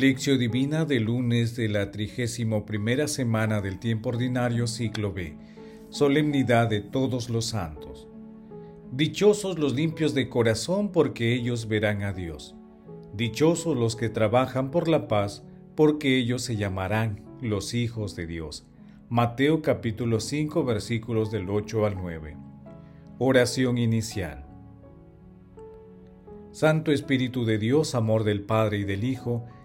Lección Divina de lunes de la trigésimo primera semana del tiempo ordinario ciclo B. Solemnidad de todos los santos. Dichosos los limpios de corazón porque ellos verán a Dios. Dichosos los que trabajan por la paz porque ellos se llamarán los hijos de Dios. Mateo capítulo 5 versículos del 8 al 9. Oración inicial. Santo Espíritu de Dios, amor del Padre y del Hijo,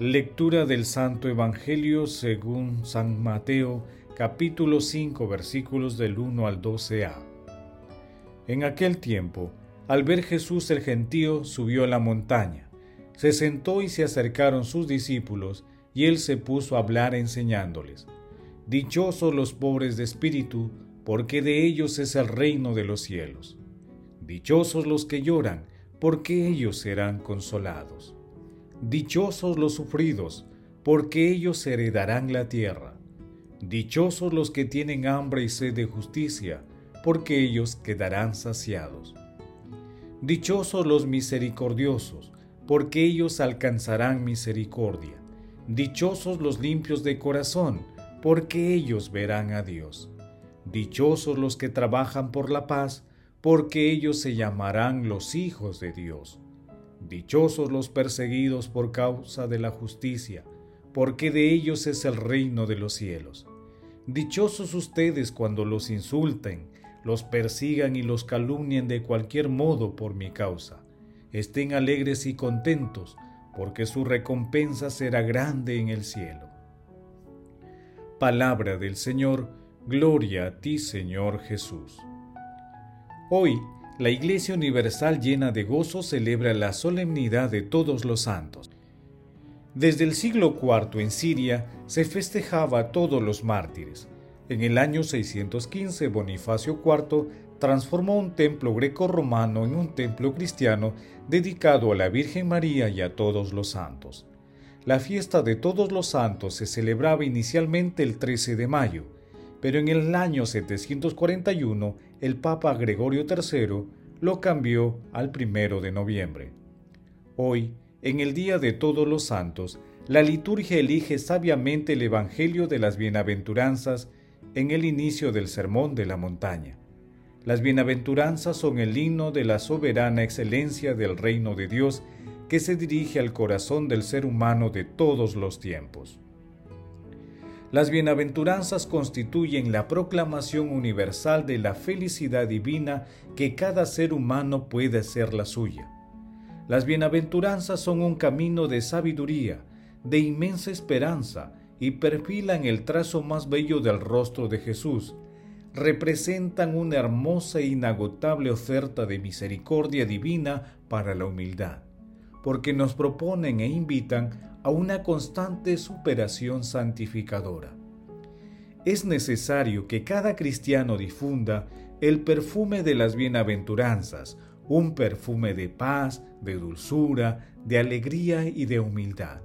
Lectura del Santo Evangelio según San Mateo, capítulo 5, versículos del 1 al 12a. En aquel tiempo, al ver Jesús el gentío, subió a la montaña. Se sentó y se acercaron sus discípulos, y él se puso a hablar enseñándoles. Dichosos los pobres de espíritu, porque de ellos es el reino de los cielos. Dichosos los que lloran, porque ellos serán consolados. Dichosos los sufridos, porque ellos heredarán la tierra. Dichosos los que tienen hambre y sed de justicia, porque ellos quedarán saciados. Dichosos los misericordiosos, porque ellos alcanzarán misericordia. Dichosos los limpios de corazón, porque ellos verán a Dios. Dichosos los que trabajan por la paz, porque ellos se llamarán los hijos de Dios. Dichosos los perseguidos por causa de la justicia, porque de ellos es el reino de los cielos. Dichosos ustedes cuando los insulten, los persigan y los calumnien de cualquier modo por mi causa. Estén alegres y contentos, porque su recompensa será grande en el cielo. Palabra del Señor, gloria a ti Señor Jesús. Hoy la Iglesia Universal llena de gozo celebra la solemnidad de todos los santos. Desde el siglo IV en Siria se festejaba a todos los mártires. En el año 615 Bonifacio IV transformó un templo greco-romano en un templo cristiano dedicado a la Virgen María y a todos los santos. La fiesta de todos los santos se celebraba inicialmente el 13 de mayo, pero en el año 741 el Papa Gregorio III lo cambió al primero de noviembre. Hoy, en el Día de Todos los Santos, la liturgia elige sabiamente el Evangelio de las Bienaventuranzas en el inicio del Sermón de la Montaña. Las bienaventuranzas son el himno de la soberana excelencia del reino de Dios que se dirige al corazón del ser humano de todos los tiempos. Las bienaventuranzas constituyen la proclamación universal de la felicidad divina que cada ser humano puede ser la suya. Las bienaventuranzas son un camino de sabiduría, de inmensa esperanza y perfilan el trazo más bello del rostro de Jesús. Representan una hermosa e inagotable oferta de misericordia divina para la humildad, porque nos proponen e invitan a una constante superación santificadora. Es necesario que cada cristiano difunda el perfume de las bienaventuranzas, un perfume de paz, de dulzura, de alegría y de humildad,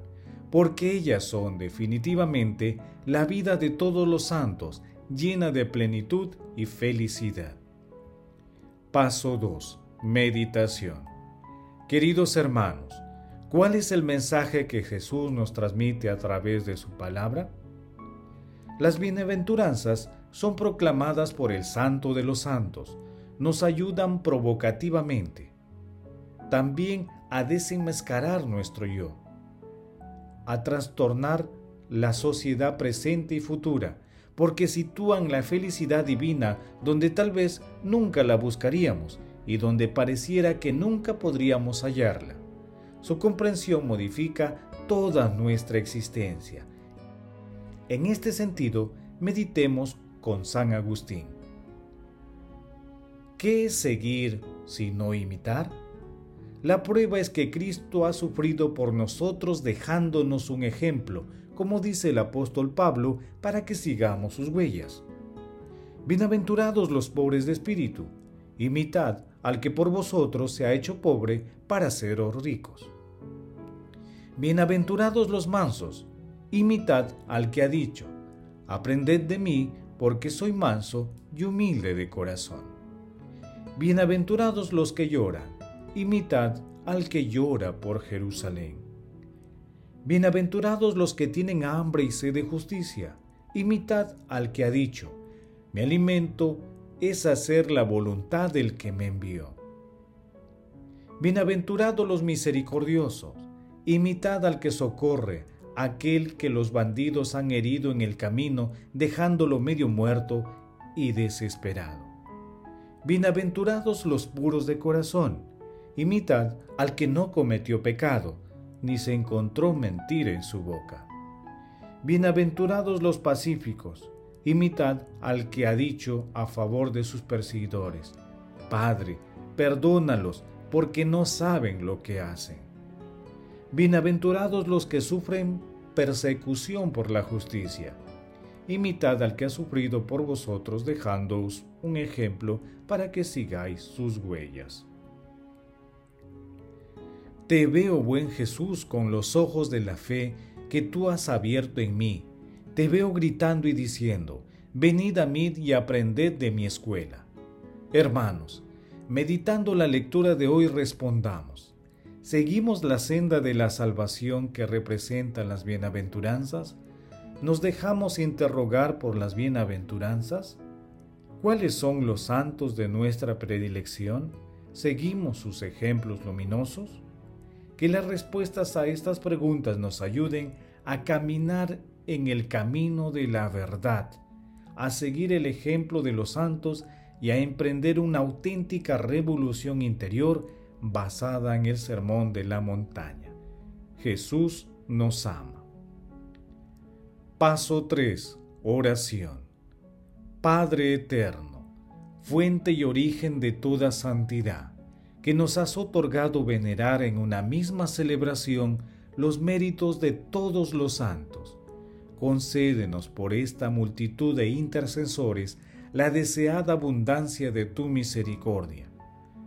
porque ellas son definitivamente la vida de todos los santos, llena de plenitud y felicidad. Paso 2. Meditación. Queridos hermanos, ¿Cuál es el mensaje que Jesús nos transmite a través de su palabra? Las bienaventuranzas son proclamadas por el Santo de los Santos, nos ayudan provocativamente, también a desenmascarar nuestro yo, a trastornar la sociedad presente y futura, porque sitúan la felicidad divina donde tal vez nunca la buscaríamos y donde pareciera que nunca podríamos hallarla. Su comprensión modifica toda nuestra existencia. En este sentido, meditemos con San Agustín. ¿Qué es seguir sino imitar? La prueba es que Cristo ha sufrido por nosotros dejándonos un ejemplo, como dice el apóstol Pablo, para que sigamos sus huellas. Bienaventurados los pobres de espíritu, imitad al que por vosotros se ha hecho pobre para seros ricos. Bienaventurados los mansos, imitad al que ha dicho, aprended de mí, porque soy manso y humilde de corazón. Bienaventurados los que lloran, imitad al que llora por Jerusalén. Bienaventurados los que tienen hambre y sed de justicia, imitad al que ha dicho, mi alimento es hacer la voluntad del que me envió. Bienaventurados los misericordiosos, imitad al que socorre, aquel que los bandidos han herido en el camino, dejándolo medio muerto y desesperado. Bienaventurados los puros de corazón, imitad al que no cometió pecado, ni se encontró mentira en su boca. Bienaventurados los pacíficos, imitad al que ha dicho a favor de sus perseguidores, Padre, perdónalos, porque no saben lo que hacen. Bienaventurados los que sufren persecución por la justicia. Imitad al que ha sufrido por vosotros, dejándoos un ejemplo para que sigáis sus huellas. Te veo, buen Jesús, con los ojos de la fe que tú has abierto en mí. Te veo gritando y diciendo, venid a mí y aprended de mi escuela. Hermanos, meditando la lectura de hoy respondamos, ¿seguimos la senda de la salvación que representan las bienaventuranzas? ¿Nos dejamos interrogar por las bienaventuranzas? ¿Cuáles son los santos de nuestra predilección? ¿Seguimos sus ejemplos luminosos? Que las respuestas a estas preguntas nos ayuden a caminar en el camino de la verdad, a seguir el ejemplo de los santos y a emprender una auténtica revolución interior basada en el sermón de la montaña. Jesús nos ama. Paso 3. Oración. Padre eterno, fuente y origen de toda santidad, que nos has otorgado venerar en una misma celebración los méritos de todos los santos. Concédenos por esta multitud de intercesores la deseada abundancia de tu misericordia.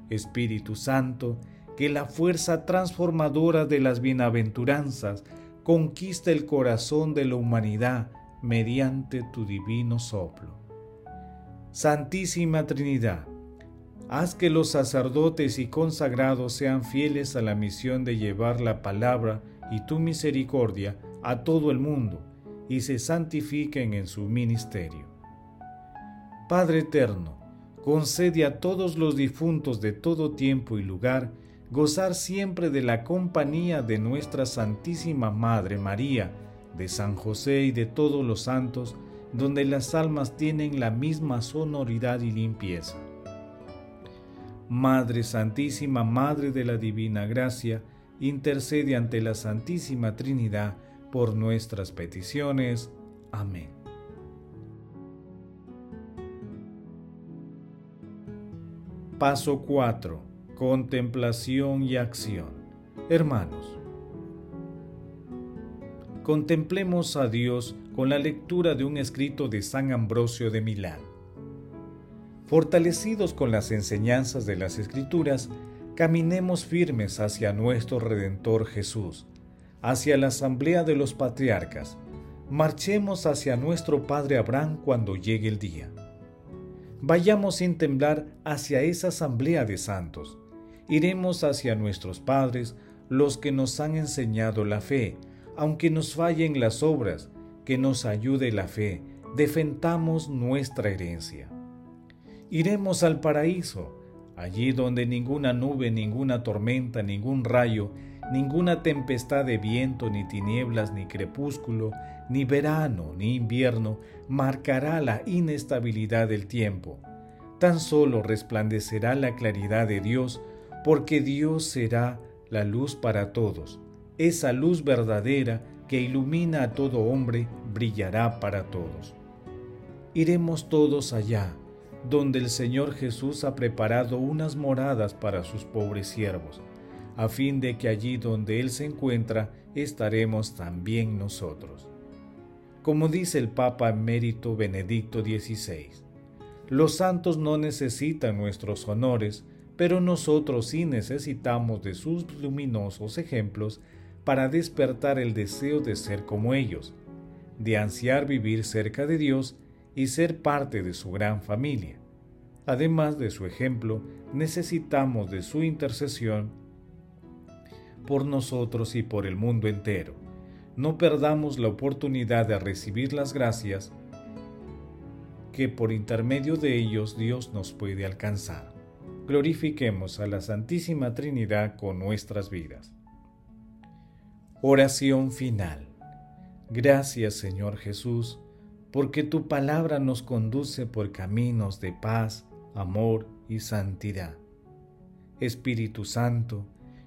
Espíritu Santo, que la fuerza transformadora de las bienaventuranzas conquista el corazón de la humanidad mediante tu divino soplo. Santísima Trinidad, Haz que los sacerdotes y consagrados sean fieles a la misión de llevar la palabra y tu misericordia a todo el mundo y se santifiquen en su ministerio. Padre eterno, concede a todos los difuntos de todo tiempo y lugar gozar siempre de la compañía de nuestra Santísima Madre María, de San José y de todos los santos, donde las almas tienen la misma sonoridad y limpieza Madre Santísima, Madre de la Divina Gracia, intercede ante la Santísima Trinidad por nuestras peticiones. Amén. Paso 4. Contemplación y acción. Hermanos, contemplemos a Dios con la lectura de un escrito de San Ambrosio de Milán. Fortalecidos con las enseñanzas de las Escrituras, caminemos firmes hacia nuestro Redentor Jesús, hacia la asamblea de los patriarcas, marchemos hacia nuestro Padre Abraham cuando llegue el día. Vayamos sin temblar hacia esa asamblea de santos. Iremos hacia nuestros padres, los que nos han enseñado la fe, aunque nos fallen las obras, que nos ayude la fe, defendamos nuestra herencia. Iremos al paraíso, allí donde ninguna nube, ninguna tormenta, ningún rayo, ninguna tempestad de viento, ni tinieblas, ni crepúsculo, ni verano, ni invierno marcará la inestabilidad del tiempo. Tan solo resplandecerá la claridad de Dios, porque Dios será la luz para todos. Esa luz verdadera que ilumina a todo hombre brillará para todos. Iremos todos allá donde el Señor Jesús ha preparado unas moradas para sus pobres siervos, a fin de que allí donde Él se encuentra estaremos también nosotros. como dice el Papa emérito Benedicto XVI. Los santos no necesitan nuestros honores, pero nosotros sí necesitamos de sus luminosos ejemplos para despertar el deseo de ser como ellos, de ansiar vivir cerca de Dios y ser parte de su gran familia. Además de su ejemplo, necesitamos de su intercesión por nosotros y por el mundo entero. No perdamos la oportunidad de recibir las gracias que por intermedio de ellos Dios nos puede alcanzar. Glorifiquemos a la Santísima Trinidad con nuestras vidas. Oración final. Gracias Señor Jesús, porque tu palabra nos conduce por caminos de paz, amor y santidad. Espíritu Santo,